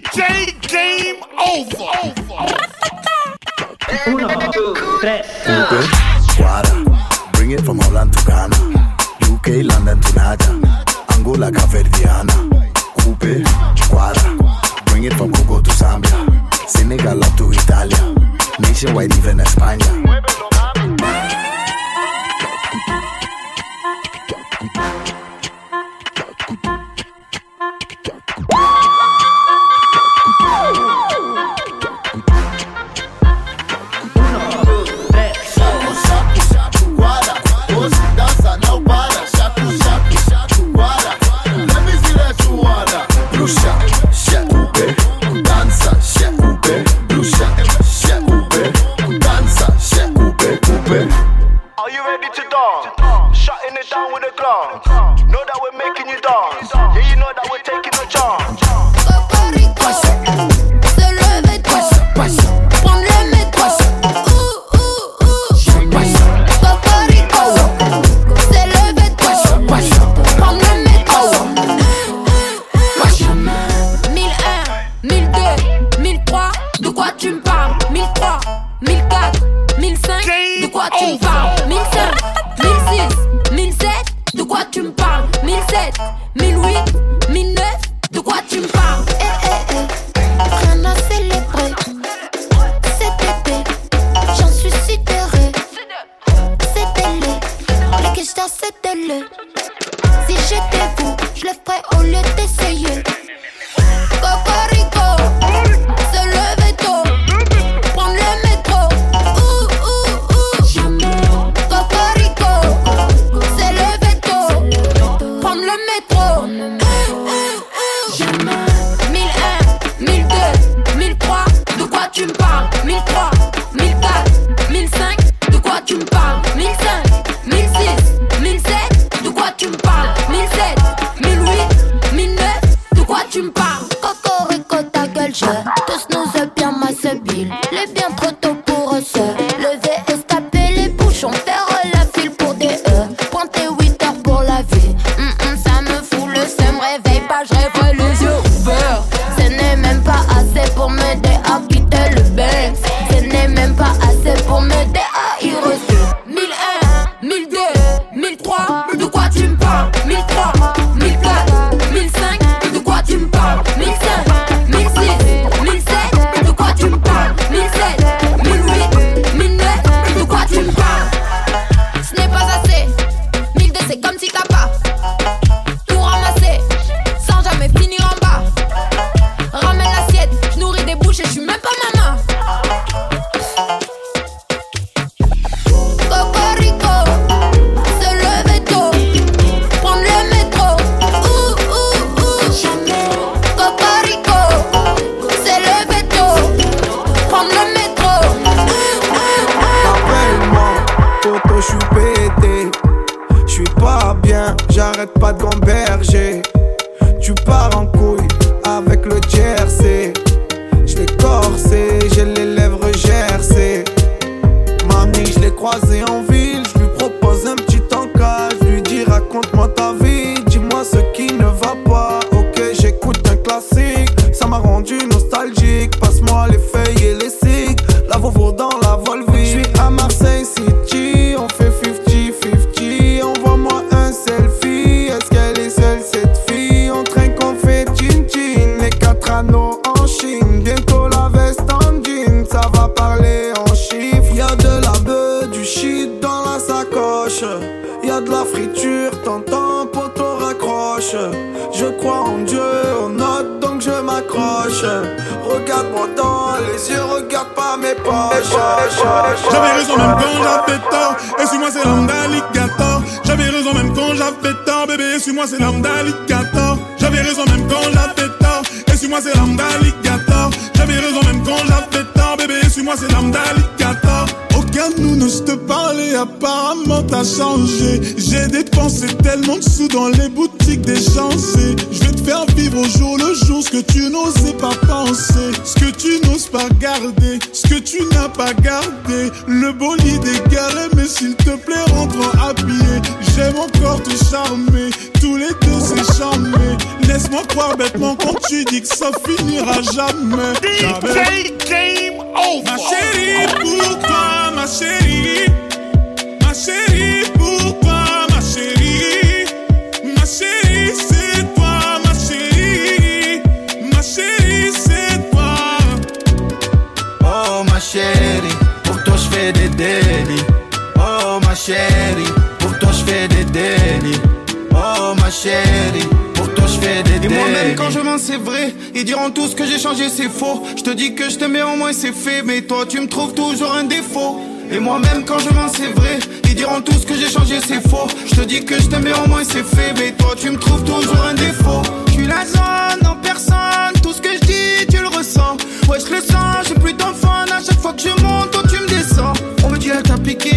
DJ Game Over. Uno, dos, tres. Guara, bring it from Holland to Ghana. UK, London to Naja. Angola, Caverdiana. Coupe, Guara. Bring it from Congo to Zambia. Senegal up to Italia. Nationwide, even España. Ce que tu n'osais pas penser, ce que tu n'oses pas garder, ce que tu n'as pas gardé. Le bolide est garé, mais s'il te plaît, rentre à pied. J'aime encore te charmer, tous les deux c'est charmé. Laisse-moi croire bêtement quand tu dis que ça finira jamais. jamais. Game Over. Ma chérie, pour toi, ma chérie. Ma chérie, pour toi je fais des Et moi-même quand je mens c'est vrai. Ils diront tous que j'ai changé c'est faux. Je te dis que je t'aimais au moins c'est fait. Mais toi tu me trouves toujours un défaut. Et moi-même quand je mens c'est vrai. Ils diront tous que j'ai changé c'est faux. Je te dis que je t'aimais au moins c'est fait. Mais toi tu me trouves toujours un défaut. Je suis la zone en personne. Tout ce que je dis tu le ressens. Ouais je le sens, j'ai plus d'enfants À chaque fois que je monte toi tu me descends. On me dit elle t'a piqué,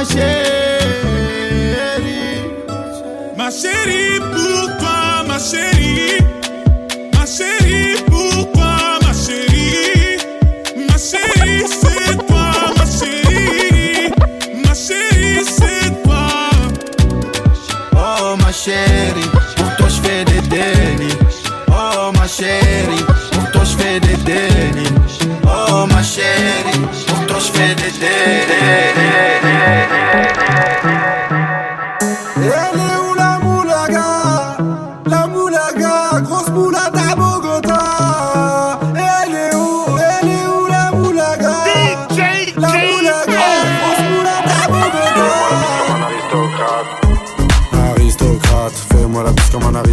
Ma chérie. Ma chérie, pour toi, ma chérie. Ma chérie, pour toi, ma chérie. Ma chérie, c'est toi, ma chérie. Ma chérie, c'est toi. Oh ma chérie, pour toi je fais des délits. Oh ma chérie, pour toi je fais des délits. Oh ma chérie, pour toi je fais des délits.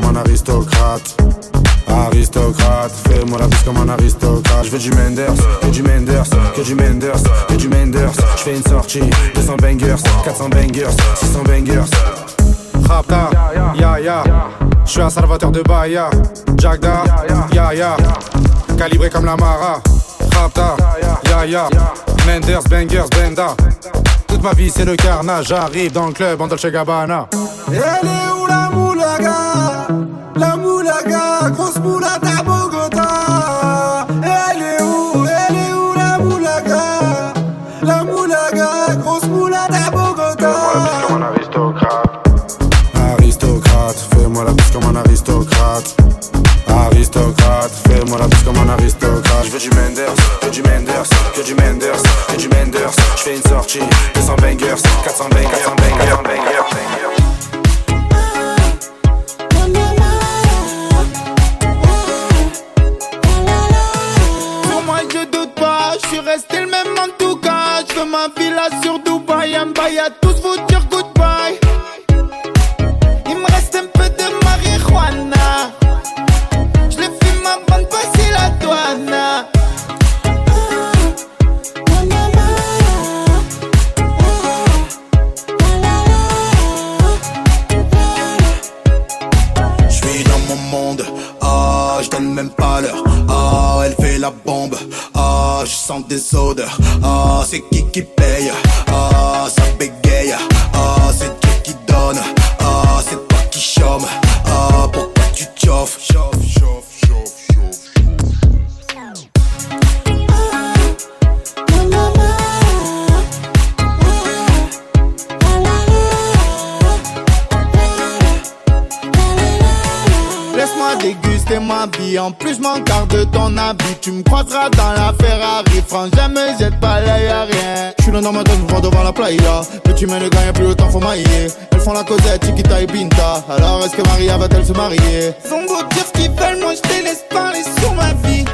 comme un aristocrate. Aristocrate, fais-moi la bise comme un aristocrate. Je veux du Menders, que du Menders, que du Menders, que du Menders. Je fais une sortie, 200 bangers, 400 bangers, 600 bangers. Rapta, ya ya. Je suis un salvateur de Bahia. Jagda, ya ya. Calibré comme la Mara. Rapta, ya ya. Menders, bangers, benda. Toute ma vie c'est le carnage. J'arrive dans le club en Dolce Gabbana. Elle est où la moulaga? Aristocrate, fais-moi la bise comme un aristocrate. Je veux du Menders, que du Menders, que du Menders, que du Menders. Je fais une sortie, 200 bangers, 400 bangers, 400 bangers, bangers. Pour moi, je doute pas, je suis resté le même en tout cas. Je veux ma villa sur Dubaï, un bail à tous vous Ah, elle fait la bombe, ah, je sens des odeurs. Ah, c'est qui qui paye, ah, ça bégaye. En plus je de ton habit Tu me croiseras dans la Ferrari Frangin me jette pas l'œil à rien. Je suis le normal je vois devant la playa. Mais tu mets le gars, plus le temps faut mailler Elles font la causette, Chiquita et Pinta Alors est-ce que Maria va-t-elle se marier? Zongo dire ce qu'ils veulent, moi je te laisse parler sur ma vie.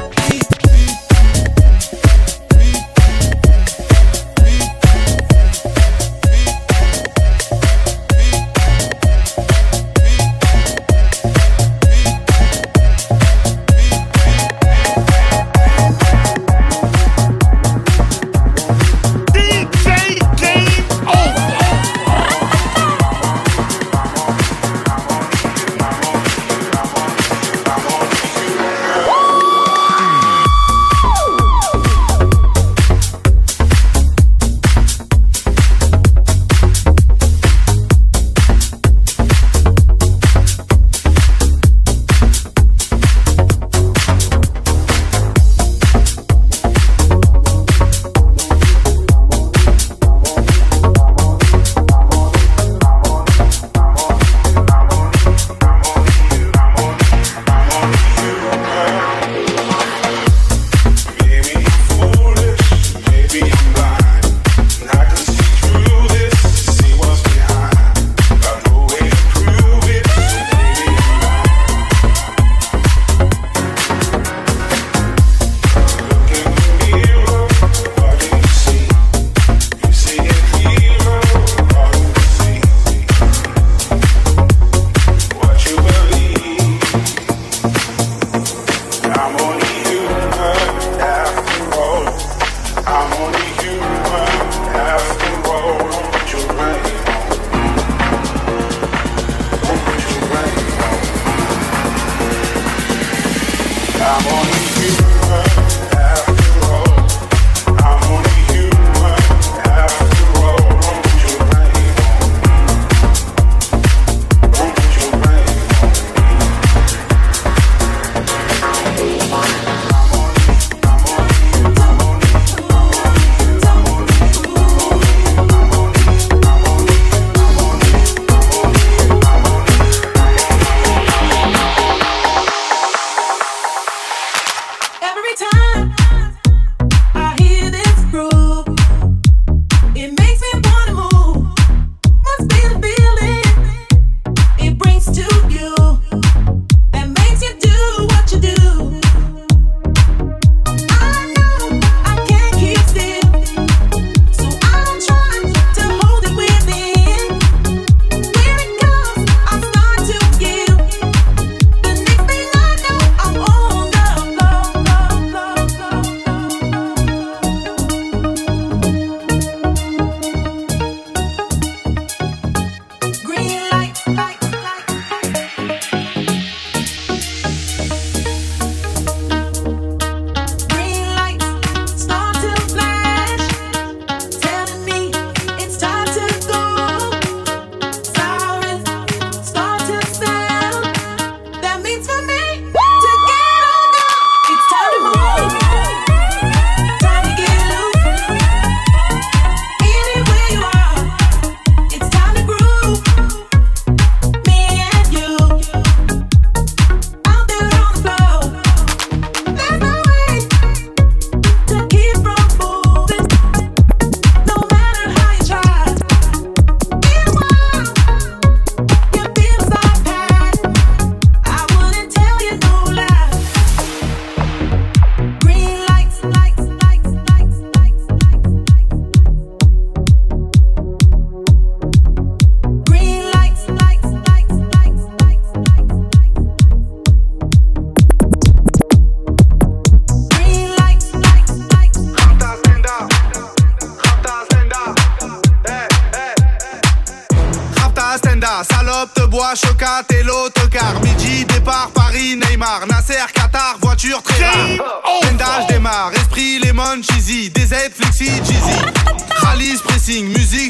très rare. Tendage démarre, esprit, lemon, cheesy, DZ, flexi, cheesy. Ralice, pressing, musique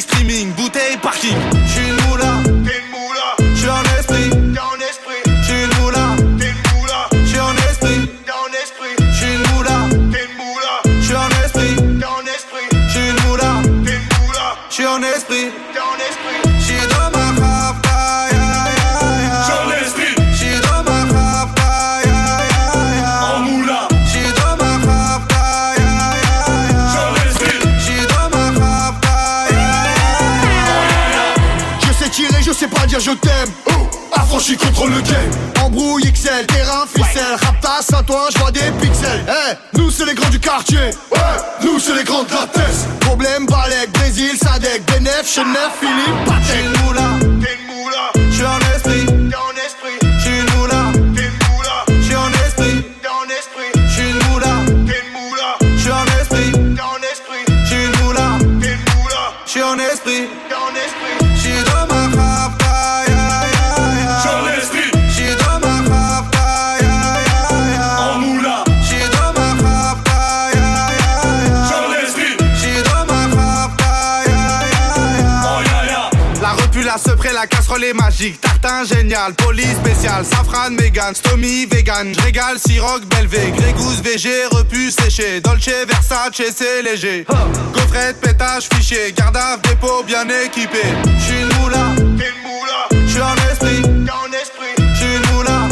je t'aime. Affranchi contre le game. Embrouille XL, terrain, ficelle. Rap passe à toi, je vois des pixels. Hey, Nous c'est les grands du quartier. Nous c'est les grands de la Problème, Balek, Brésil, Sadek, Benef, Chenef, Philippe, Patek casserole est magique, tartin génial, police spécial, safran, mégan, stomy, vegan, régal, siroc, belvé, grégousse, VG, repu, séché, dolce, versace, c'est léger. Gaufrette, pétage, fichier, gardave, dépôt, bien équipé. J'suis une moula, j'suis un esprit, j'suis une moula,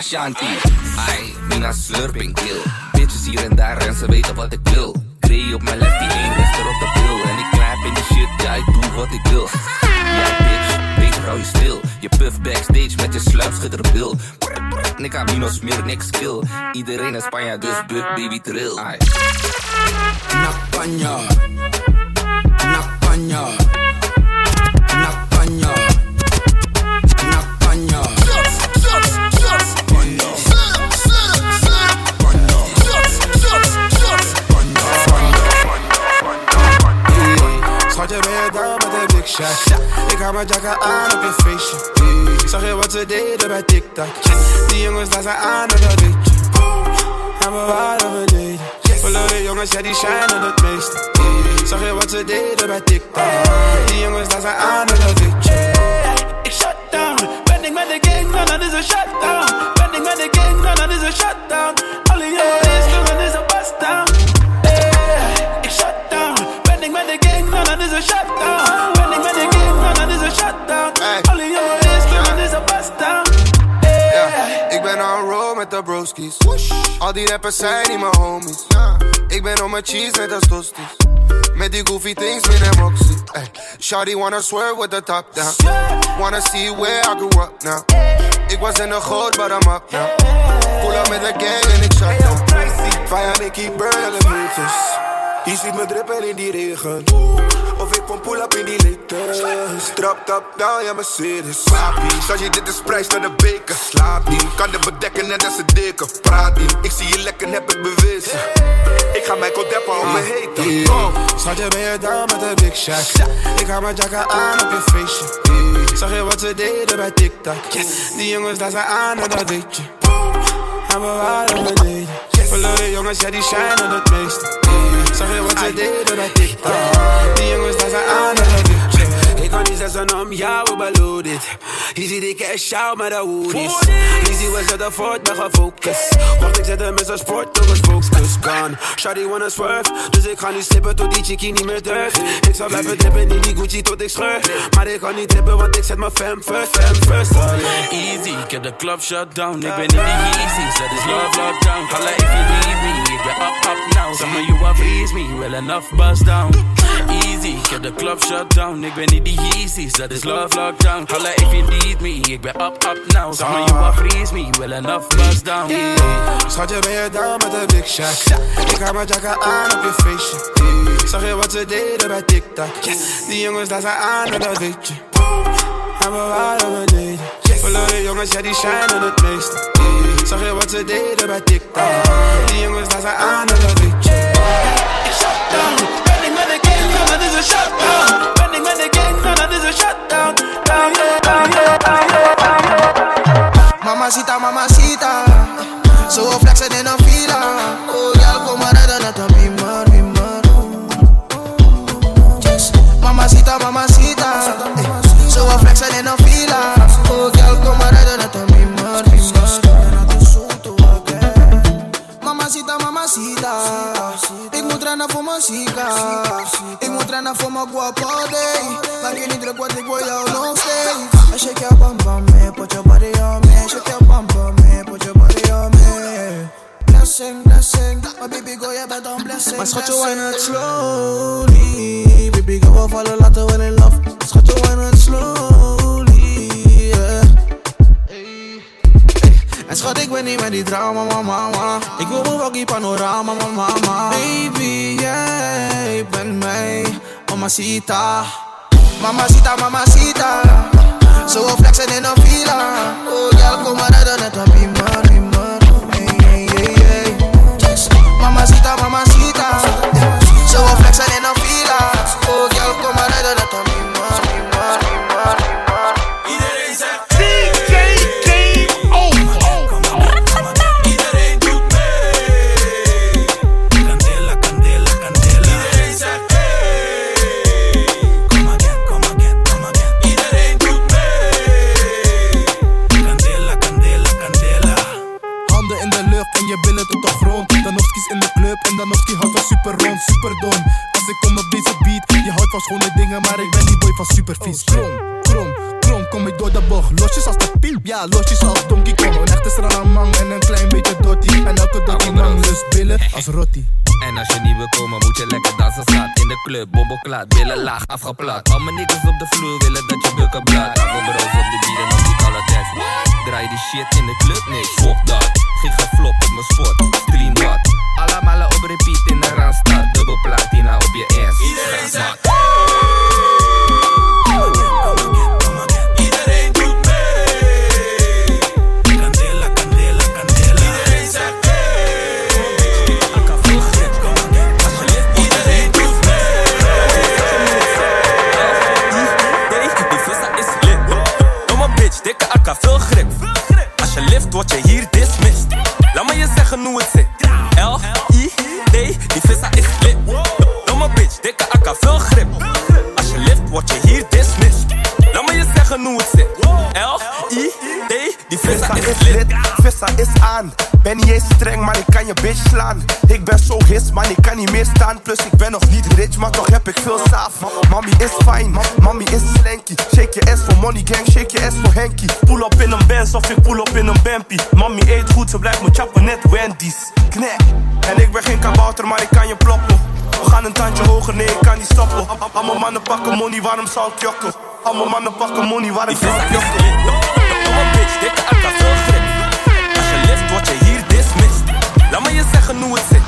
Ashanti. Ai, Mina slurping kill. Bitches hier en daar en ze weten wat ik wil. Grey op mijn lefty, één wester op de bil. En ik knap in de shit, ja ik doe wat ik wil. Ja bitch, beter hou je stil. Je puff backstage met je sluipschitterbil. Nika Mino smeer niks skill. Iedereen is Spanja, dus buk baby trill. Ai. Mijn jacka aan op je feestje. Zag je wat ze deden bij TikTok? Die jongens daar zijn aan en dat weet je. En we waren beneden. Verloren jongens, ja die shinen het meeste. Zag je wat ze deden bij TikTok? Die jongens daar zijn aan en dat weet. Ik shut down. Ben ik met de gang, dan dat is een shutdown. Ben ik met de gang, dan dat is een shutdown. Alle jongens, dan is een bust down. Eh, Ik shut down. Ben ik met de gang, dan dat is een shutdown. Een shutdown. Alle jongens, dan is een bust down. Ik ben on roll met de broskies. Al die rappers zijn niet mijn homies. Ik ben on mijn cheese net als tosties. Met die goofy things met hem oxy. Ay, Shawty wanna swerve with the top down. Wanna see where I grew up now. Ik was in de goot, but I'm up now. Pull up met de gang en ik shut down. Fire, ik keep burning de meters. Je ziet me drippen in die regen. Of ik kom pull up in die liters. Trap, tap, down, ja Mercedes. Papi, zoals je dit is prijs naar de beker. Slaap niet, kan de bedekken net als een dikke. Praat niet, ik zie je lekker, heb ik bewezen. Ik ga Michael Deppen op me heten. Kom. Schatje, ben je down met de big shot? Ik ga mijn jacka aan op je feestje. Zag je wat ze deden bij TikTok? Die jongens daar zijn aan en dat weet je. En we waren beneden. Verloren jongens, ja die shinen het meeste. Zag je wat ze deden bij TikTok? Die jongens daar zijn aan en kan niet zeggen om jou, maar loaded. Je ziet die cash out met de hoodies. Easy, we zetten voort, ben gefocust. Want ik zet hem met zijn sport, toch eens focus gone. Shawty wanna swerve, dus ik ga niet slippen tot die chickie niet meer durft. Ik zal blijven drippen in die Gucci tot ik scheur. Maar ik kan niet trippen, want ik zet mijn fam first, fam first. Oh yeah. Easy, ik heb de club shut down. Ik ben niet die easy, zet is love lockdown. Holla if you need me, ik ben up, up now. Zeg maar, you are me, well enough bust down. Easy, ik heb de club shut down. Ik ben niet die easy, zet is love lockdown. Holla if you need me, ik ben up, up now. Zeg maar, you are freeze me, well enough bust down. Schatje, ben je down met de big shot? Ik ga mijn jacka aan op je feestje. Zag je wat ze deden bij TikTok? Die jongens daar zijn aan en dat weet je. En we waren beneden. Verloren jongens, ja die shinen het meeste. Zag je wat ze deden bij TikTok? Die jongens daar zijn aan en dat weet je. a shutdown. Bending man, again, none of this a shutdown. Down, yeah, down, yeah, down, down. Mamacita, mamacita. So flexing in a Maar schat, je wine it slowly. Baby girl, we vallen later wel in love. Schat, je wine it slowly, yeah. En schat, ik ben niet met die drama, mama, mama. Ik wil mijn waggie panorama, mama, mama. Baby, jij bent mij, mamacita. Mamacita, mamacita. Zo flexen in een villa. Oh, girl, kom maar redden, net een beamer, van schone dingen Maar ik ben die boy van supervies Krom, krom, de bocht Losjes als de piep Ja, losjes als Donkey Kong Een echte stranamang En een klein beetje dotty En elke dotty man lust billen als rotti En als je niet wil komen, moet je lekker dansen staat in de club, bomboklaat, billen laag afgeplat. Al mijn niggas op de vloer willen dat je bukken blad. Afro bros op de bier en op die kalle tekst. Draai die shit in de club, nee, fuck dat. Giga geflop op mijn spot, stream wat. Allemaal op repeat in de Randstad. Dubbel platina op je ass. Iedereen ik pull op in een Bempie. Mami eet goed, ze blijft me chappen net Wendy's. Knek. En ik ben geen kabouter, maar ik kan je ploppen. We gaan een tandje hoger, nee, ik kan niet stoppen. Allemaal mannen pakken money, waarom zou ik jokken? Allemaal mannen pakken money, waarom zou ik jokken? Domme bitch, dikke akka, veel grip. Als je lift, word je hier dismissed. Laat me je zeggen hoe het zit.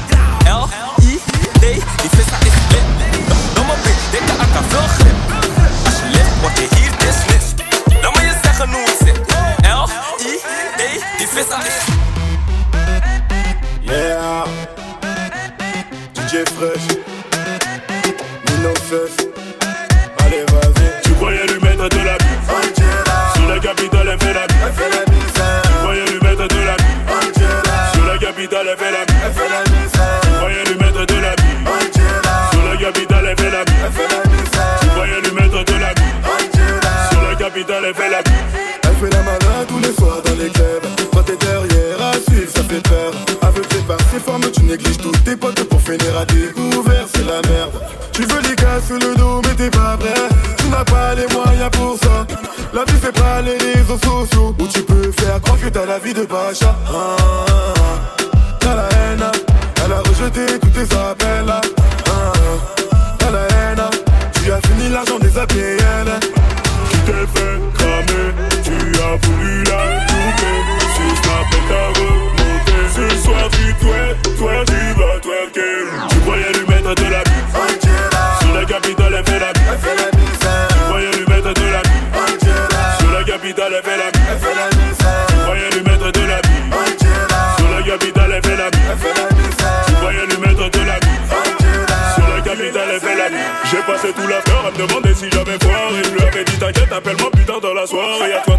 Négliges tous tes potes pour finir à découvert, c'est la merde. Tu veux les gars le dos, mais t'es pas prêt. Tu n'as pas les moyens pour ça. La vie fait pas les réseaux sociaux où tu peux faire croire que t'as la vie de Pacha. Ah. T'as la haine, elle a rejeté tous tes appels. Ah. T'as la haine, tu as fini l'argent des APL. Tu t'es fait cramer Tu as voulu la couper La capitale elle fait la bise Tu croyais lui mettre de la bise Sur la capitale elle fait la bise Tu croyais lui mettre de la bise Sur la capitale elle fait la bise Tu croyais lui mettre de la bise Sur la capitale elle fait la bise J'ai passé tout l'affaire à me demander si j'avais foiré Je lui avais dit t'inquiète appelle-moi plus tard dans la soirée. À toi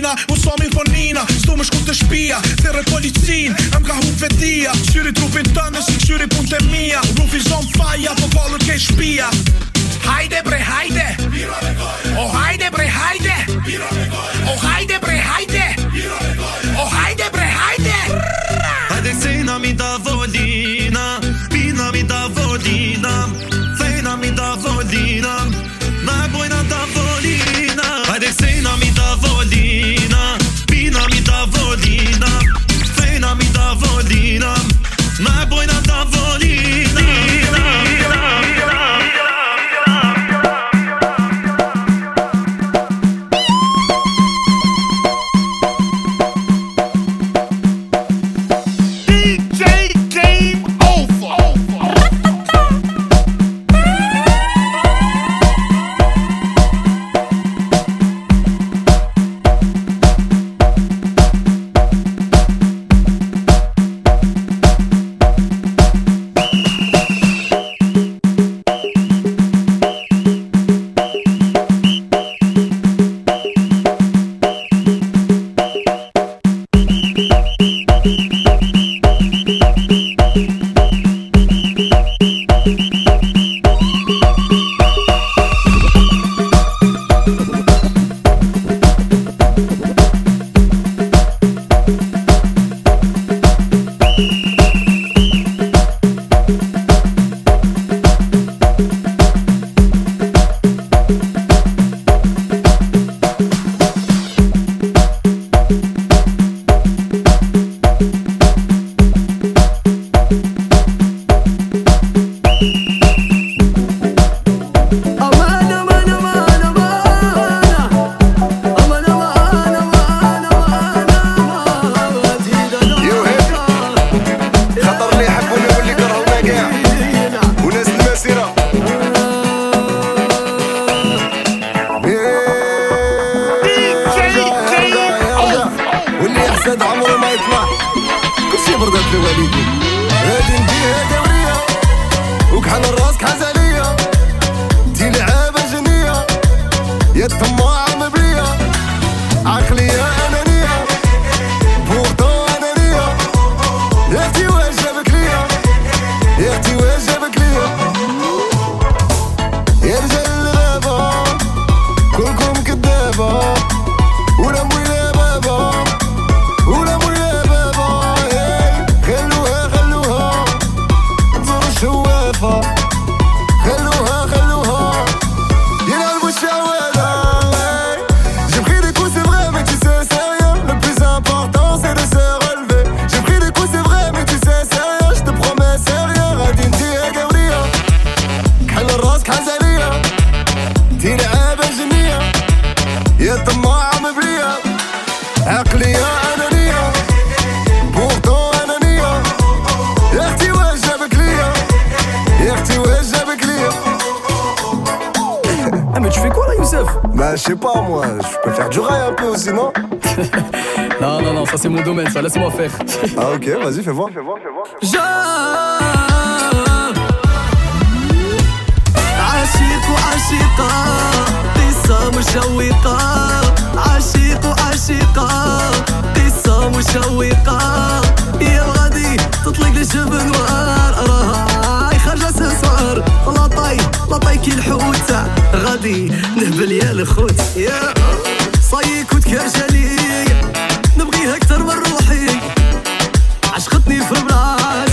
Prishtina U somin fonina, po s'du më shku të shpia Therët policin, em ka hup vetia. Qyri trupin të nësi qyri pun të mija Rufi zon faja, po kallët ke shpia. Hajde bre hajde. O hajde bre hajde. O hajde bre hajde. O hajde bre hajde. Hajde sejna mi da volina Pina mi da volina Fejna mi da volina Na bojna da volina vodim حزنية تنعى بجنية يا طماعة مبنية عقلية أنانية بوغدو أنانية يا اختي واش جابك ليا يا اختي واش جابك ليا Ah mais tu fais quoi là Youssef? Bah je sais pas moi, je peux faire du rail un peu aussi non? Non non non ça c'est mon domaine ça. Laisse-moi faire. Ah ok vas-y fais voir. Fais voir fais voir, fais voir. مشوقة عشيق عشيقة قصة مشوقة. يا غادي تطلق الجبن وآر. راهي خارجة تنصهر لطاي لطاي كي الحوتة غادي نهبل يا الخوت. يا صيك كنت كارجة نبغيها أكثر من روحي. عشقتني في براس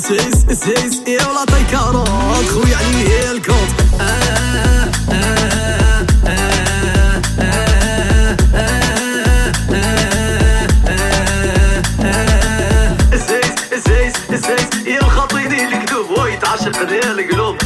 سيس سيس يا ولا طيكارات خويا عليه الكوت زيس زيس زيس يا الخطيني الكذوب ويتعشق ذي القلوب.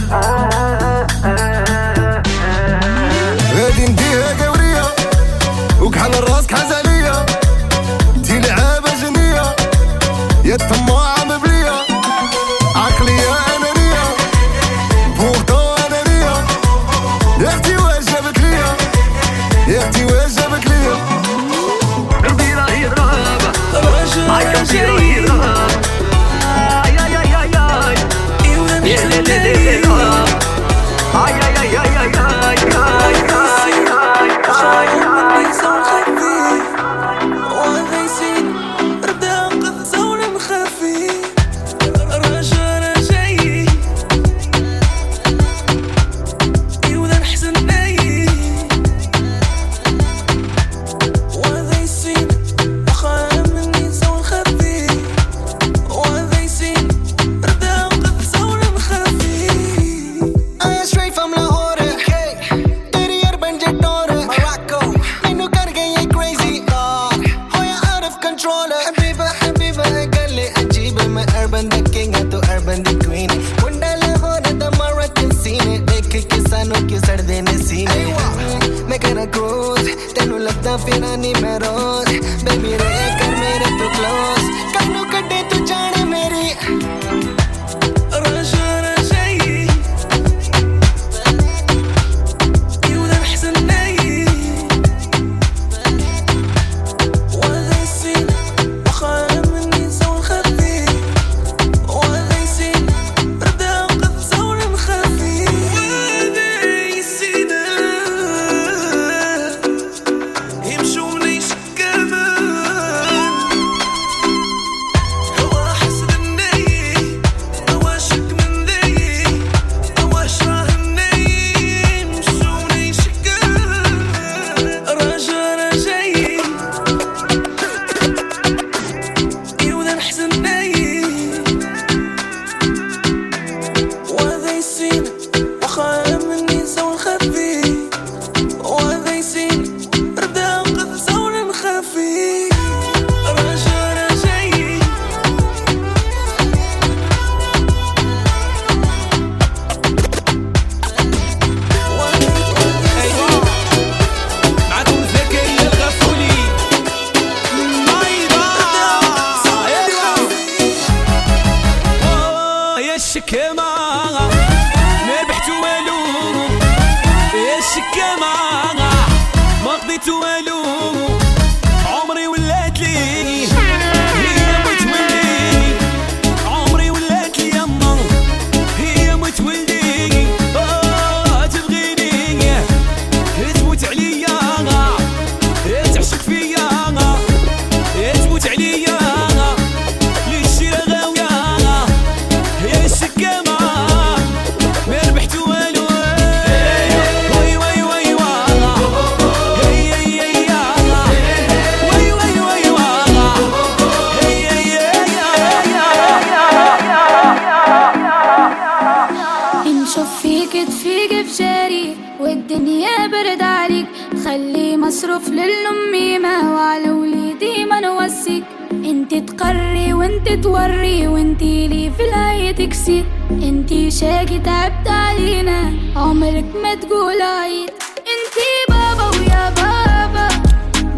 الظروف للأمي ما وعلى وليدي ما نوسك انت تقري وانت توري وانت لي في الهاية تكسي. انت شاكي تعبت علينا عمرك ما تقول عيد انت بابا ويا بابا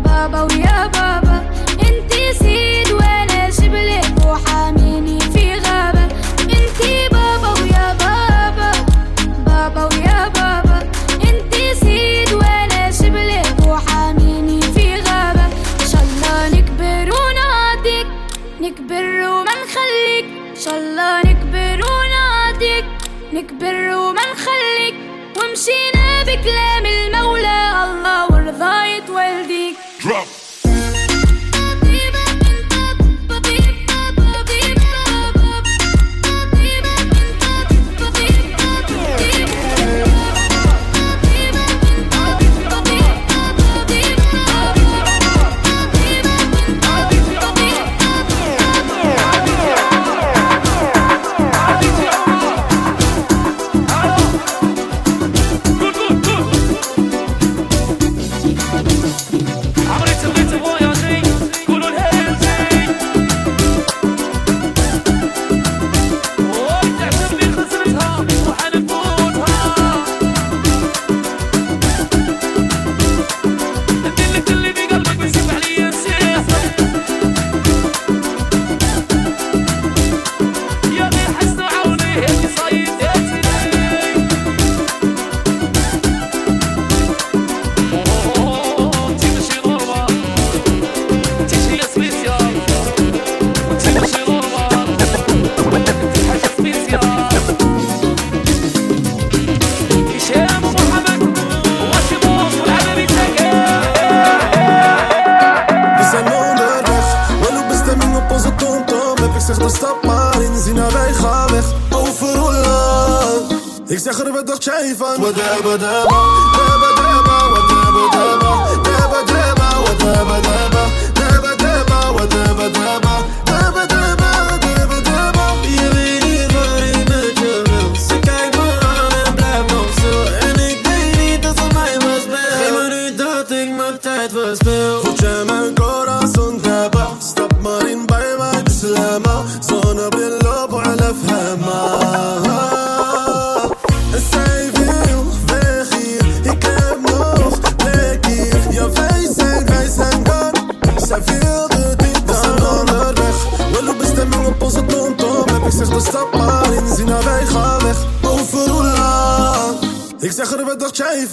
بابا ويا بابا. Peru Ik zeg er we dacht jij van? Wat hebben, hebben, hebben, hebben, wat hebben, hebben, hebben, hebben, hebben, hebben, hebben, hebben, hebben, hebben,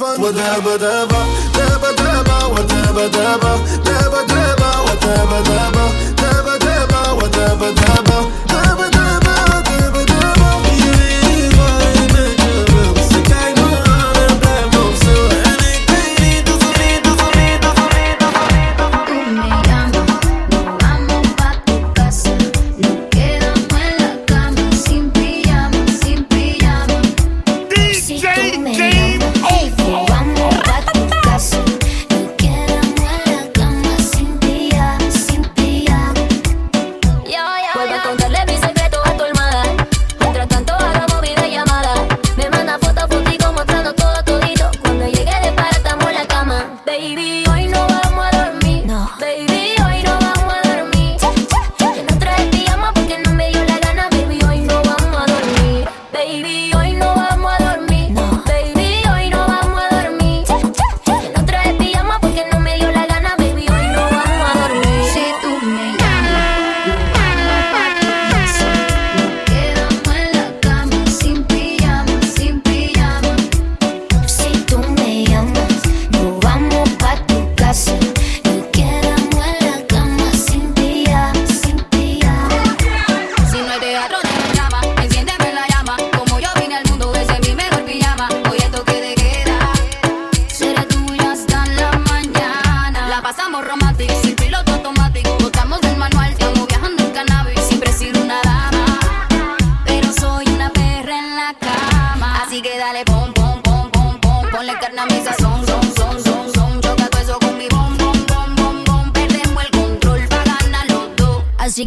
fun. Whatever, deba, deba, deba, whatever, deba, deba, deba, whatever, deba, deba, deba, whatever, deba.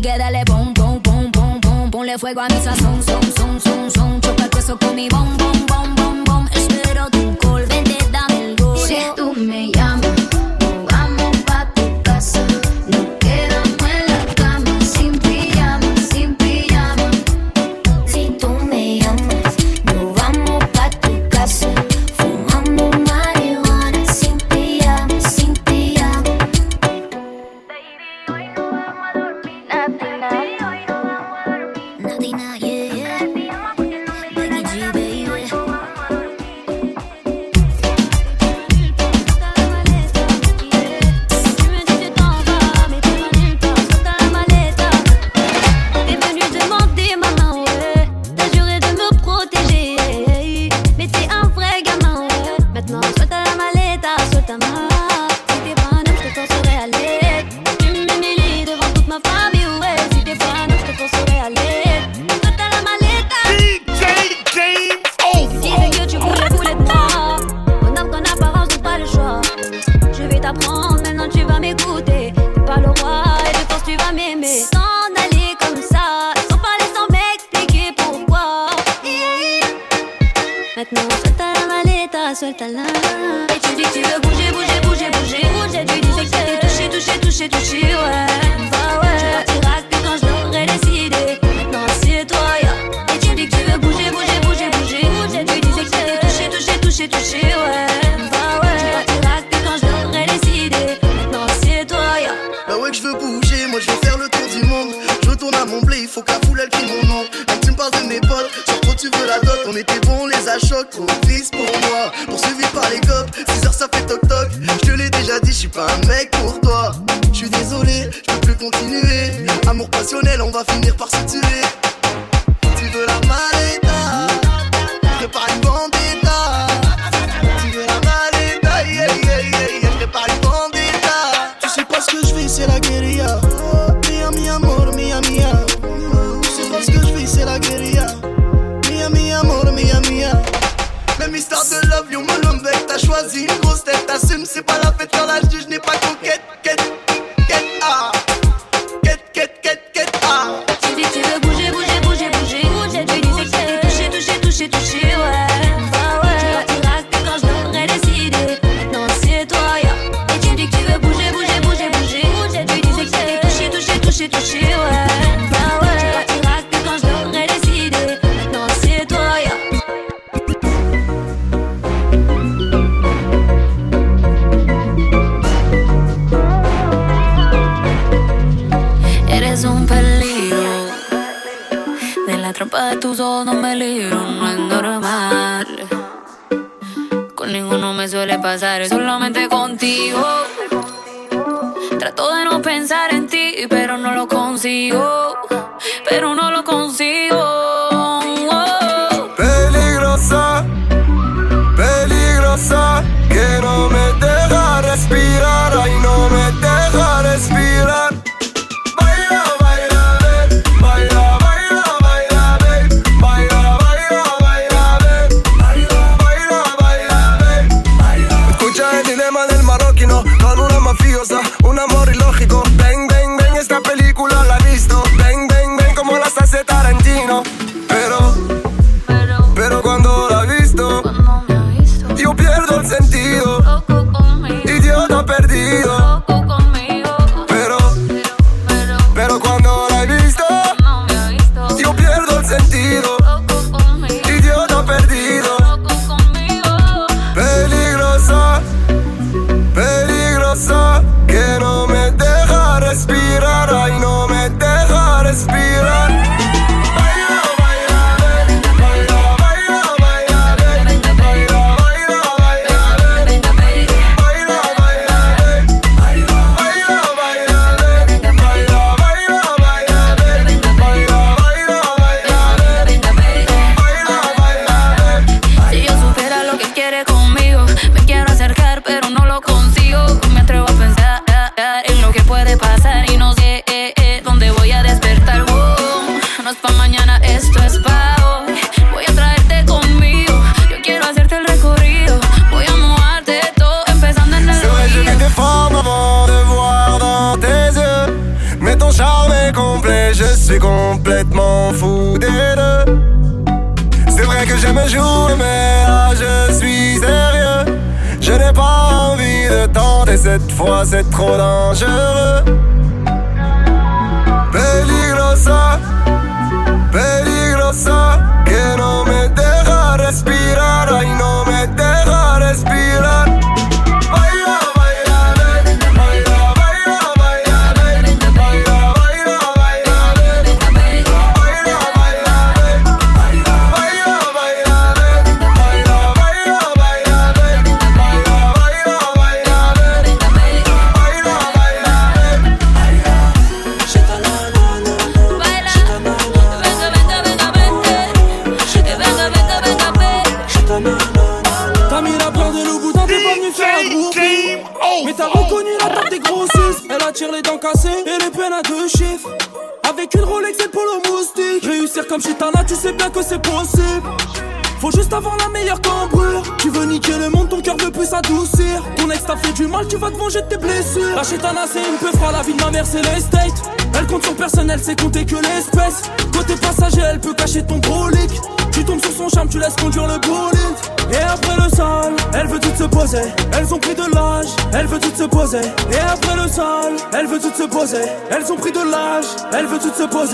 que dale bom, bom, bom, bom, bom. Ponle fuego a mi sazón, son, son, son, son. Choca el queso con mi bom, bom, bom.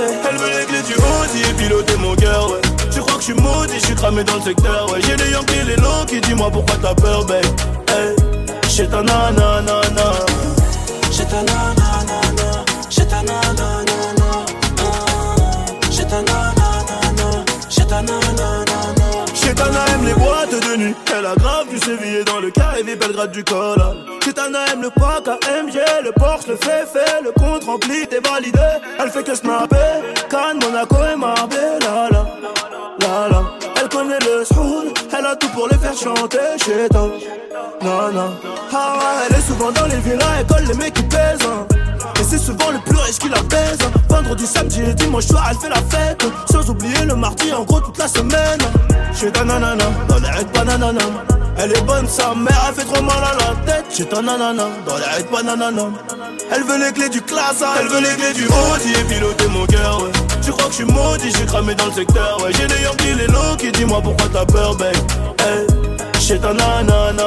Poser. Elle veut les clés du Audi et piloter mon cœur, ouais. Tu crois que je suis maudit, je suis cramé dans le secteur, ouais. J'ai les Yankees, les longs qui dis-moi pourquoi t'as peur, babe? Hey, j'ai ta nanana. J'ai ta nanana, j'ai ta nanana, j'ai ta nanana, j'ai ta nanana. Chétana aime les Elle a grave du sévillé dans le carré Belgrade du col. Chétana aime le pack AMG, le Porsche, le fait fait, le compte rempli, t'es validé. Elle fait que snapper, Cannes, Monaco et Marbella. La, la, la. Elle connaît le soul, elle a tout pour les faire chanter. Chétana, non, non. Ah elle est souvent dans les villas, elle colle les mecs qui pèsent. hein. Et c'est souvent le plus riche qui la baise Vendredi, samedi et dimanche soir elle fait la fête. Sans oublier le mardi en gros toute la semaine. Chez ta nanana, dans les raids bananana Elle est bonne sa mère, elle fait trop mal à la tête. Chez ta nanana, dans les raids bananana Elle veut les clés du classe, elle veut les clés du Audi. Et piloter mon cœur, ouais. Tu crois que je suis maudit, j'ai cramé dans le secteur, ouais. J'ai les Yankees, les lots qui dis-moi pourquoi t'as peur, babe? Hey, chez ta nanana.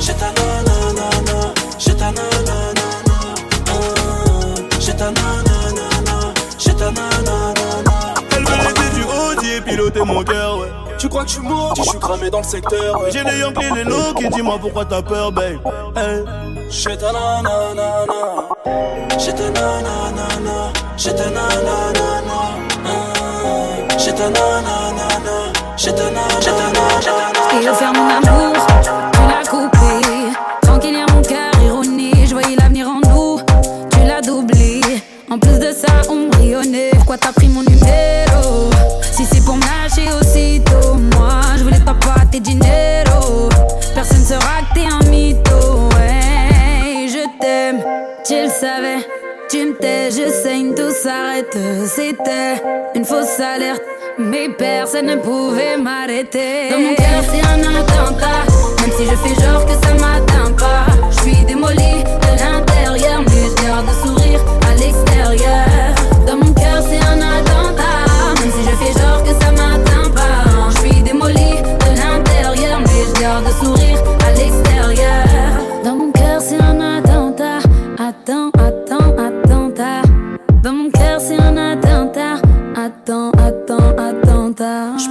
J'ai ta nanana, Mon cœur, ouais Tu crois que je suis maudit, je suis cramé dans le secteur. ouais. J'ai les Yankees, les lots qui dis-moi pourquoi t'as peur, babe? Hey. J'ai ta nanana, j'ai ta nanana, j'ai ta nanana. J'ai ta nanana, j'ai ta nanana. Et je faire mon amour, tu l'as coupé. Tranquille, y'a mon cœur ironie. Je voyais l'avenir en nous, tu l'as doublé. En plus de ça, on brillonnait. Pourquoi t'as pris tes dinero. Personne saura que t'es un mytho. Je t'aime, tu le savais. Tu me tais, je saigne, tout s'arrête. C'était une fausse alerte. Mais personne ne pouvait m'arrêter. Dans mon cœur, c'est un attentat. Même si je fais genre que ça m'atteint pas. Je suis démolie de l'intérieur,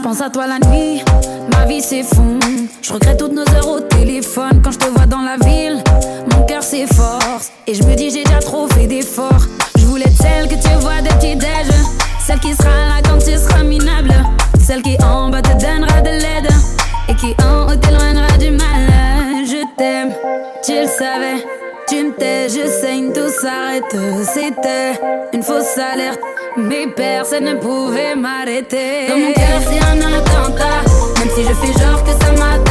pense à toi la nuit, ma vie s'effondre. Je regrette toutes nos heures au téléphone quand je te vois dans la ville. Mon cœur s'efforce et je me dis j'ai déjà trop fait d'efforts. Je voulais être celle que tu vois de petit déj, celle qui sera là quand tu seras minable, celle qui en bas C'était une fausse alerte, mais personne ne pouvait m'arrêter. Dans mon cœur, c'est un attentat. Même si je fais genre que ça m'atteint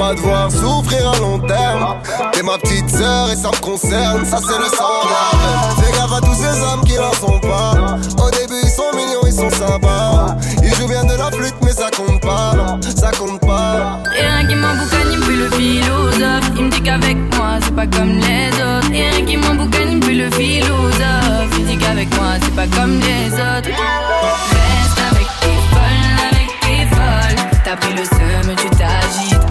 Je veux pas te voir souffrir à long terme. T'es ma petite sœur et ça me concerne. Ça, c'est le standard. Fais gaffe à tous ces hommes qui n'en sont pas. Au début, ils sont mignons, ils sont sympas. Ils jouent bien de la flûte, mais ça compte pas. Ça compte pas. Rien qui m'emboucane, il me le philosophe. Il me dit qu'avec moi, c'est pas comme les autres. Rien qui m'emboucane, il me le philosophe. Il dit qu'avec moi, c'est pas comme les autres. Reste avec tes folles, avec tes folles. T'as pris le seum, tu t'agites.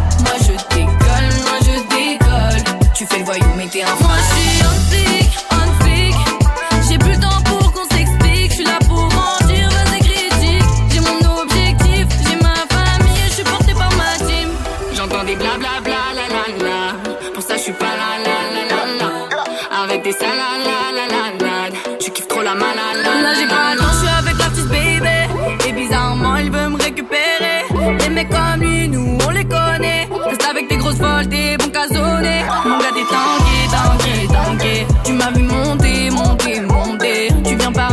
Mon gars, t'es tanké, tanké, tanké. Tu m'as vu monter, monter, monter. Tu viens par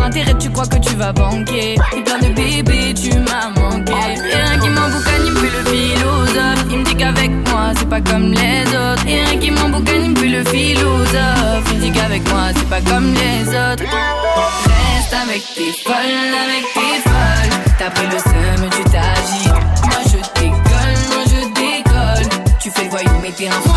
crois que tu vas banquer. Et plein de bébés, tu m'as manqué. Et rien qui m'emboucane, il me le philosophe. Il me dit qu'avec moi, c'est pas comme les autres. Et rien qui m'emboucane, il me le philosophe. Il me dit qu'avec moi, c'est pas comme les autres. Reste avec tes folles, avec tes folles. T'as pris le seum, be on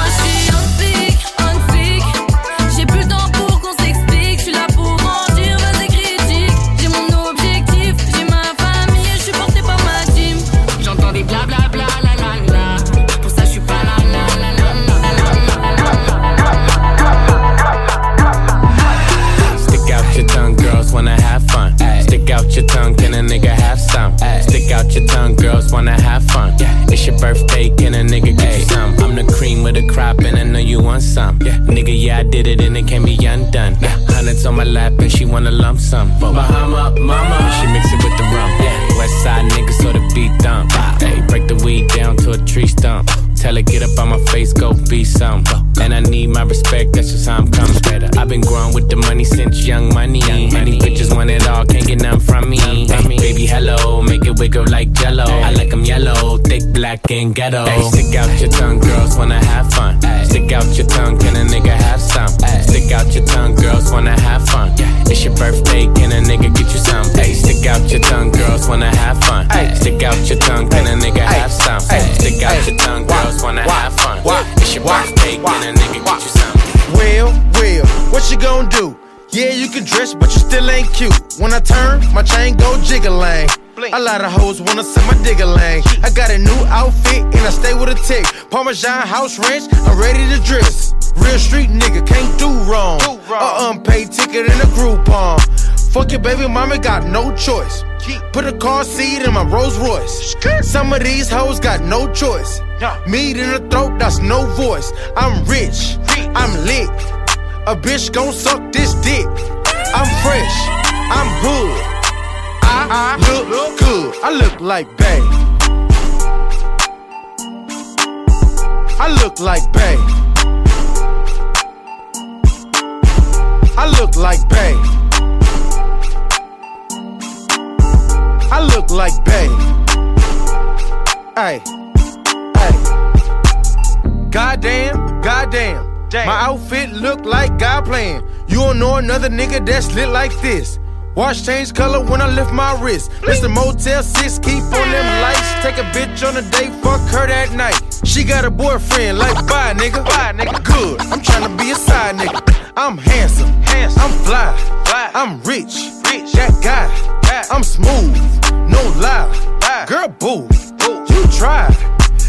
my lap, and she wanna lump sum. Bahama, mama, she mix it with the rum. Yeah. West side niggas, so the beat dump. Hey, break the weed down to a tree stump. Tell her, get up on my face, go be some. And I need my respect, that's just how I'm coming. better. I've been growing with the money since young money. Young Many bitches want it all, can't get none from me. Hey, baby, hello, make it wiggle like jello. I like 'em yellow, thick, black, and ghetto. Hey, stick out your tongue, girls wanna have fun. Stick out your tongue, can a nigga have some? Stick out your tongue, girls wanna have fun. It's your birthday, can a nigga get you some? Hey, stick out your tongue, girls wanna have fun. Hey. Stick out your tongue, can a nigga have some? Stick out your tongue, girls wanna have fun. It's your birthday, can a nigga get you some? Well, well, what you gonna do? Yeah, you can dress, but you still ain't cute. When I turn, my chain go jiggling. A lot of hoes wanna set my digger lane. I got a new outfit and I stay with a tick. Parmesan house ranch, I'm ready to dress. Real street nigga, can't do wrong. A unpaid ticket in a Groupon. Fuck your baby mama, got no choice. Put a car seat in my Rolls Royce. Some of these hoes got no choice. Meat in the throat, that's no voice. I'm rich, I'm lit. A bitch gon' suck this dick. I'm fresh, I'm hood. I look good, I look like Bay. I look like Bay. I look like Bay. I look like Bay. Hey, hey. Goddamn, goddamn. Damn. My outfit look like God playing. You don't know another nigga that's lit like this. Watch change color when I lift my wrist. Mr. Motel 6, keep on them lights. Take a bitch on a date, fuck her that night. She got a boyfriend, like bye nigga. Bye nigga, good. I'm tryna be a side nigga. I'm handsome, I'm fly, I'm rich, rich. That guy, I'm smooth, no lie. Girl, boo, you try.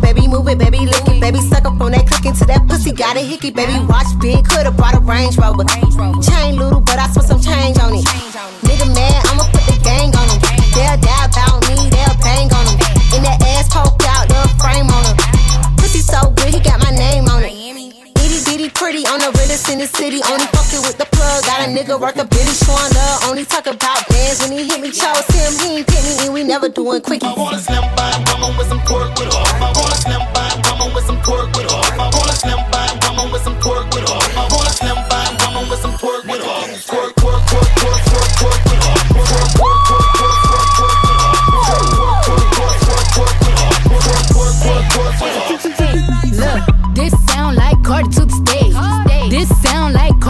baby, move it, baby, lick it, baby, suck up on that click into that pussy, got a hickey, baby, watch big, coulda brought a Range Rover. Chain little, but I spent some change on it. Nigga mad, I'ma put the gang on him. They'll die about me, they'll bang on him. In that ass poked out, the frame on him. Pussy so good, he got my name on Pretty on the realest in the city. Only fucking with the plug. Got a nigga worth a billy showing love. Only talk about bands when he hit me. Chose him, he ain't pick me, and we never doing quickies. I wanna slim by woman with some pork with her. I wanna slim by woman with some pork with her. I wanna slim by woman with some pork with her. I wanna slim by woman with some pork with. Pork,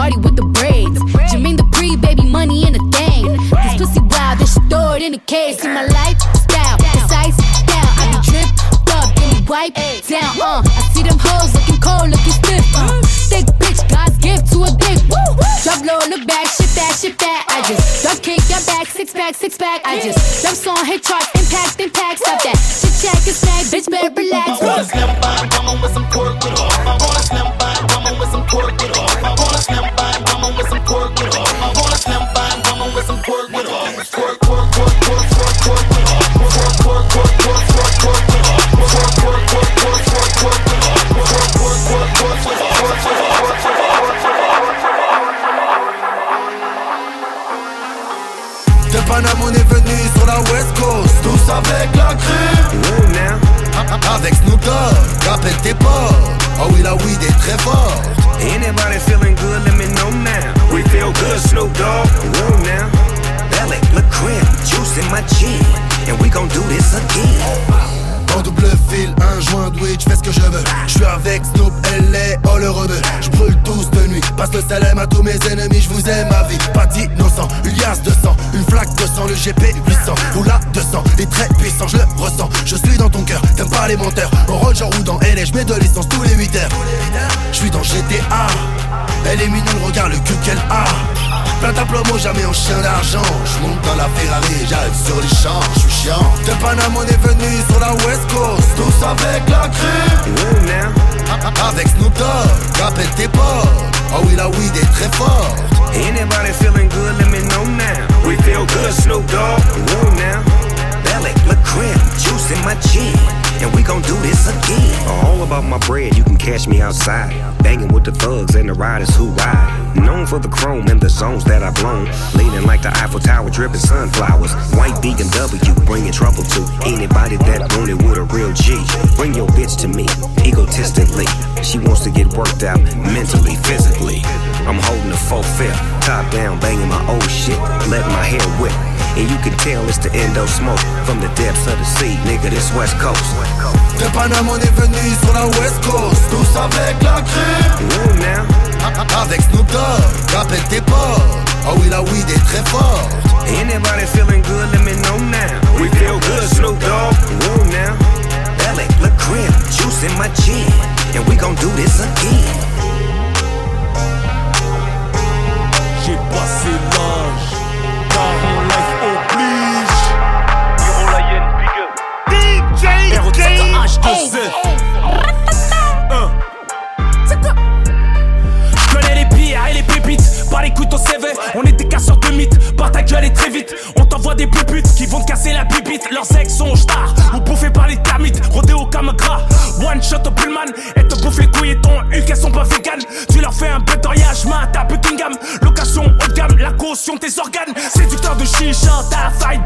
sound like Cardi with the braids. Jermaine the pre baby money in a thing. This pussy wild, this shit throw it in a case. See my lifestyle, precise down. I be tripped up, get me wipe down. Uh, I see them hoes looking cold, looking stiff. Uh, thick bitch, God's gift to a dick. Woo! Drop low, look back, shit that, shit that. I just drop kick your back, six pack, six pack. I just jump song, hit charts, impact, impact. Stop that. Shit check and snack, bitch, better relax. I wanna slim by woman with some pork de l'essence tous les 8 heures. Je suis dans GTA, elle est mignonne, regarde le cul qu'elle a. Plein d'aplomo, jamais en chien d'argent. Je monte dans la Ferrari, j'arrive sur les champs, je suis chiant. De Panama, on est venu sur la West Coast, tous avec la crime. Avec Snoop Dogg, rappelle tes potes. Oh oui, la weed est très forte. Anybody feeling good, let me know now. We feel good, Snoop Dogg. Whoa now. Crib, juice in my chin. And we gon' do this again. All about my bread, you can catch me outside. Banging with the thugs and the riders who ride. Known for the chrome and the zones that I've blown. Leaning like the Eiffel Tower, dripping sunflowers. White BMW, bringing trouble to anybody that want it with a real G. Bring your bitch to me, egotistically. She wants to get worked out mentally, physically. I'm holding a full fifth, top down, banging my old shit, letting my hair whip. And you can tell it's the endo smoke from the depths of the sea, nigga, this West Coast. De Panama, on est venu sur la West Coast, tous avec la crime. Whoa now. Avec Snoop Dogg, rappelle tes potes. Oh ah oui, la weed est très forte. Anybody feeling good, let me know now. We feel good, Snoop Dogg. Whoa now. Belly, look crib, juice in my chin. And we gon' do this again. J'ai passé l'âge, Game Je connais les pires et les pépites, pas les couteaux CV. On est des casseurs de mythes, par ta gueule très vite. On t'envoie des puputes qui vont te casser la pipite. Leurs ex sont stars, ou bouffés par les termites. Rodéo comme gras, one shot au pullman. Et te bouffe les couilles et ton huc, elles sont pas vegan. Tu leur fais un bétoriage, mat à Buckingham. Location haut de gamme, la caution tes organes. Séducteur de chicha, la faille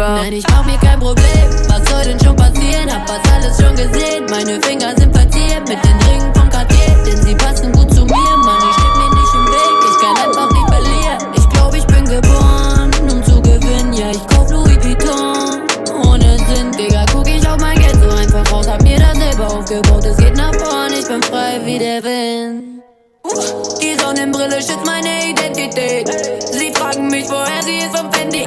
Background. Nein, ich mach mir kein Problem, was soll denn schon passieren? Hab fast alles schon gesehen, meine Finger sind verziert mit den Ringen von Cartier, denn sie passen gut zu mir. Mann, ich steht mir nicht im Weg, ich kann einfach nicht verlieren. Ich glaub, ich bin geboren, um zu gewinnen, ja, ich kauf Louis Vuitton. Ohne Sinn, Digga, guck ich auf mein Geld so einfach raus, hab mir das selber aufgebaut, es geht nach vorn, ich bin frei wie der Wind. Die Sonnenbrille schützt meine Identität. Sie fragen mich, woher sie ist vom Fendi.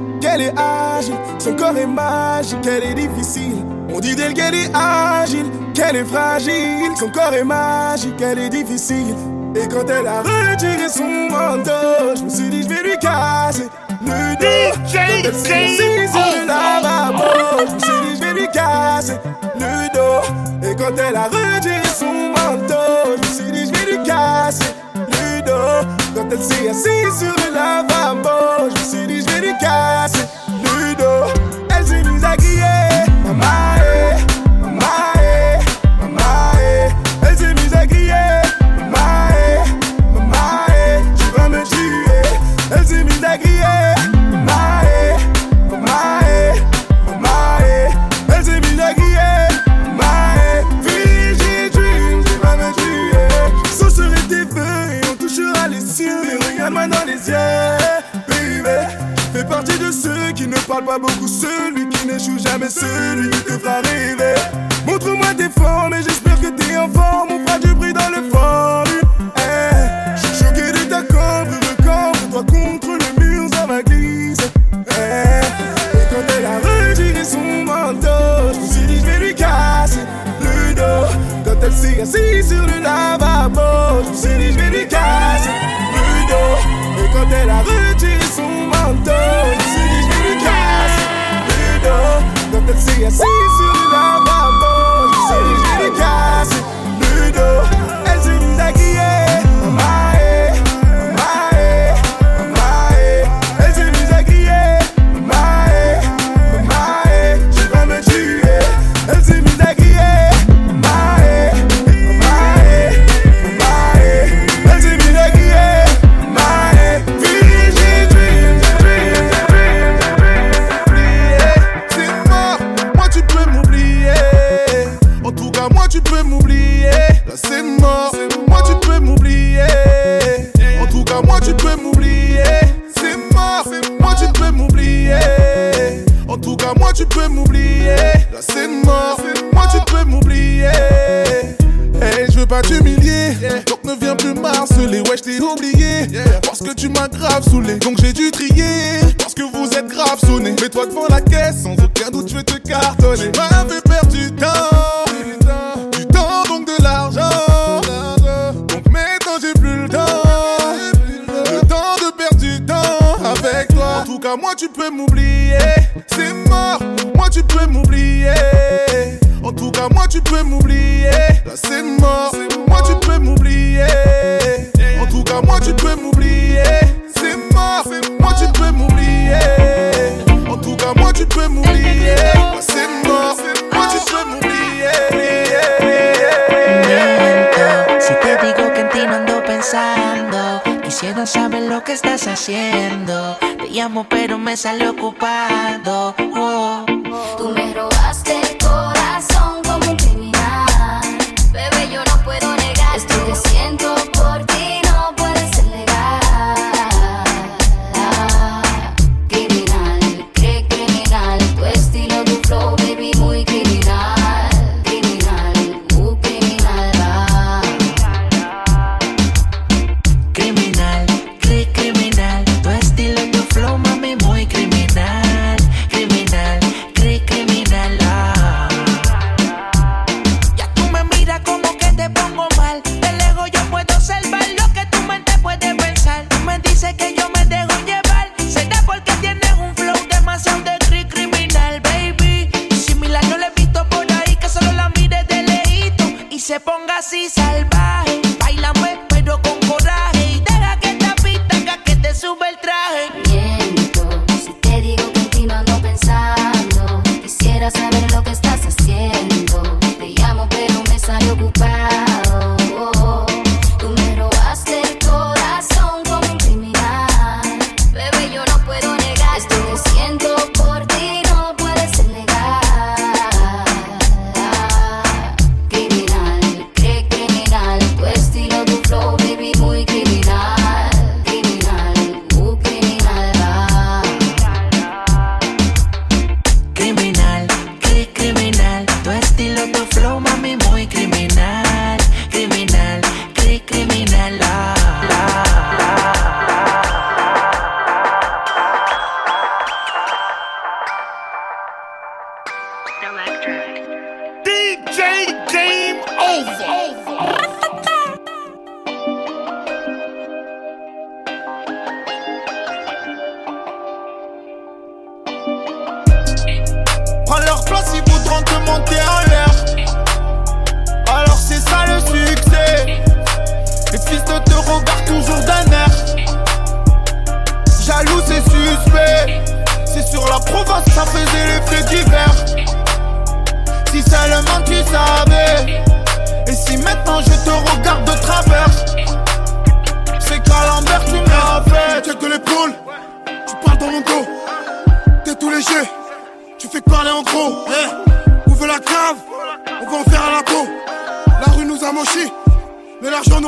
elle est agile, son corps est magique, elle est difficile. On dit d'elle qu'elle est agile, qu'elle est fragile, son corps est magique, elle est difficile. Et quand elle a retiré son manteau, je me suis dit je vais lui casser le dos. Quand elle s'est assise sur le lavabo, je me suis dit je vais lui casser le dos. Et quand elle a retiré son manteau, je me suis dit je vais lui casser le dos. Quand elle s'est assise sur le lavabo, je me suis dit de casa, elle É mise à aqui. pas beaucoup. Celui qui ne joue jamais, celui qui te fera rêver. Montre-moi tes formes et j'espère que t'es en forme.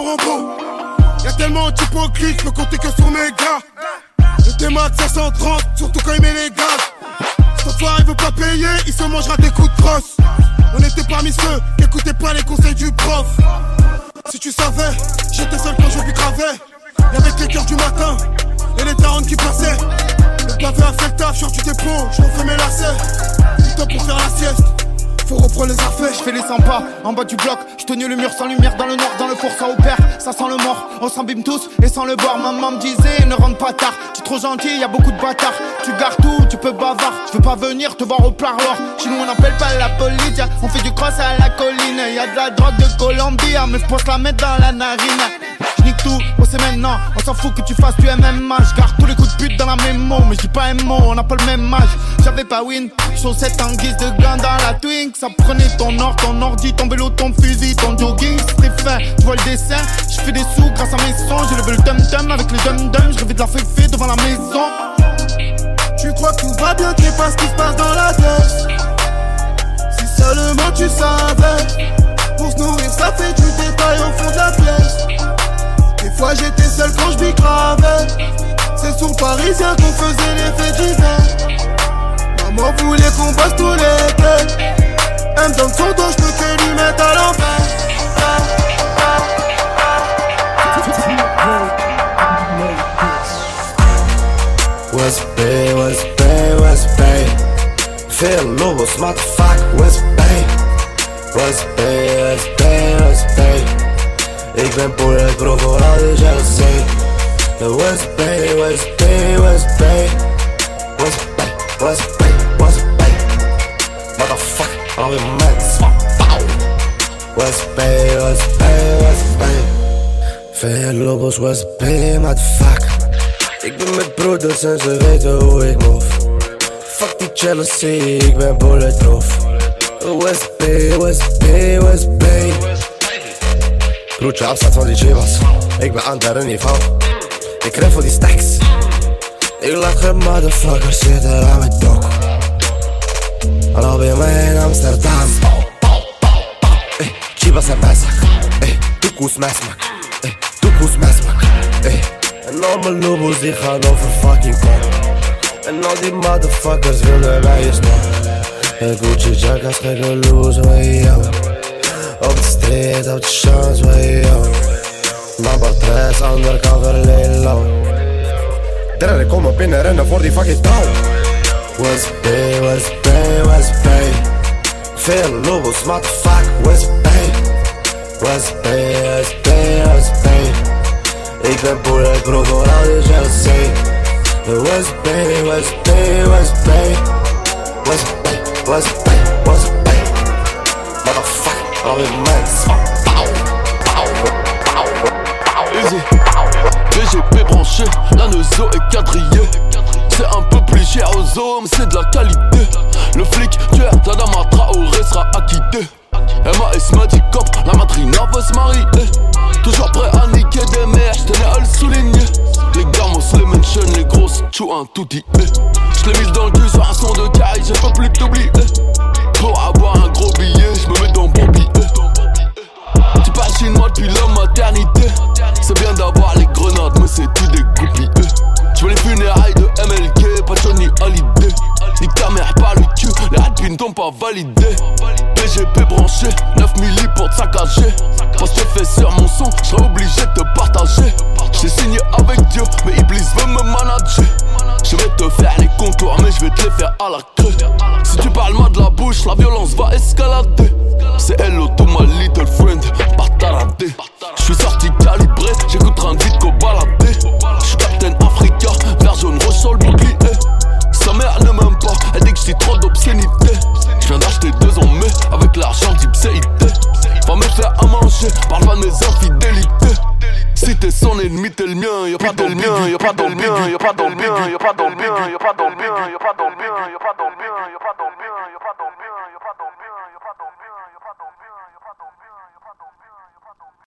Beau. Y'a tellement d'hypocrites, je peux compter que sur mes gars. Le démat 530, surtout quand il met les gaz. Ce soir il veut pas payer, il se mangera des coups de crosse. On était parmi ceux qui écoutaient pas les conseils du prof. Si tu savais, j'étais seul quand je lui gravais. Y'avait les cœurs du matin et les darons qui passaient. Le pavé a fait le taf, sur du dépôt, je refais mes lacets. Temps pour faire la sieste, faut reprendre les affaires. Je fais les 100 pas en bas du bloc. Je tenais le mur sans lumière dans le noir, dans le four ça opère. Ça sent le mort, on s'embime tous et sans le bord. Maman me disait ne rentre pas tard. Tu es trop gentil, y a beaucoup de bâtards. Tu gardes tout, tu peux bavard. Je veux pas venir te voir au pleuroir. Chez nous on appelle pas la police, on fait du cross à la colline. Y a de la drogue de Colombie, ah, mais je pense la mettre dans la narine. Je nique tout, oh c'est maintenant. On s'en fout que tu fasses du MMA. Je garde tous les coups de pute dans la mémo, mais je pas un mot, on n'a pas le même âge. J'avais pas win, chaussette en guise de gun dans la Ça prenait ton or, ton ordi, ton vélo, ton fusil, ton jogging. C'était fin, tu vois le dessin. Je fais des sous grâce à mes sons. J'ai levé le dum-dum avec les dum-dum. Je rêvais de la féfé devant la maison. Tu crois que tout va bien, t'es pas ce qui se passe dans la tête. Si seulement tu savais, pour se nourrir, ça fait du détail au fond de la pièce. Des fois j'étais seul quand je bicravais. C'est sur parisien qu'on faisait les faits divers. Maman voulait qu'on bosse tous l'été. Elle En dan co dość nie kiedy metalom What's bad, what's bad, what's bad Veel lobos, motherfucker, what's bad What's bad, what's bad, what's bad Ik ben poeder, provocaal, dus jaloezie What's bad, what's bad, what's bad What's bad, what's Pauw. West Bay, West Bay, West Bay. Veel lobos, West Bay, motherfucker. Ik ben met broeders en ze weten hoe ik move. Fuck die jealousy, ik ben bulletproof. West Bay, West Bay, West Bay. Broertje, afstand van die chivas. Ik ben aan derde niveau. Ik krijg voor die stacks. Ik laat geen motherfuckers zitten aan mijn dok. Mesmak. Eh. En al mijn lobos die gaan over fucking kop. En al die motherfuckers willen mij eens nog. Gucci jackas, gekke loes, way yo. Op de street, op de chance, way yo. Number 3, undercover, lay low. Derde, kom op binnen, rennen voor die fucking touw. West Bay, West Bay, West Bay. Veel lobos, motherfucker, West Bay. Bay, West Bay. Ik ben Bay, West Bay, West Bay. West Bay, West Bay, West Bay. Motherfucker, alweer mensen. Pauw, pauw, pauw, pauw. Easy. BGP branché, la nozo est quadrillée. C'est un peu plus cher aux hommes, c'est de la qualité. Le flic, tueur d'Adama Traoré sera acquitté. MAS m'a dit cop, la matrina veut se marier. Toujours prêt à niquer des mères, j'tenais à le souligner. Les gamos, les mentions, les grosses, tchou un tout dit. J'l'ai mis dans le cul sur un son de caille, je peux plus t'oublier. Pour avoir un gros billet, j'me mets dans billet. Tu parles chinois depuis la maternité. C'est bien d'avoir les grenades, mais c'est tout des goupilles. Tu veux les funérailles de MLK, pas Johnny Hallyday. Rapines t'ont pas validé. PGP branché, 9 milli pour te saccager. Parce que fais sur mon son, j'serais obligé de te partager. J'ai signé avec Dieu, mais Iblis veut me manager. Je vais te faire les contours, mais je vais te les faire à la queue. Si tu parles mal de la bouche, la violence va escalader. C'est hello to my little friend, bataradé. Je suis sorti calibré, j'écoute vite qu'au baladé. Je suis Captain Africa, vert jaune sur le bouclier. Sa mère ne m'aime pas, elle dit que je suis trop d'obscénité. Je viens d'acheter deux en mai avec l'argent d'Ipséité. Va me faire à manger, parle pas de mes infidélités. Si t'es son ennemi, t'es le mien, y'a pas dans mien, y'a pas dans mien, y'a pas dans mien, y'a pas dans mien, y'a pas dans mien, y'a pas dans mien, y'a pas dans mien, y'a pas dans y'a pas dans le mien.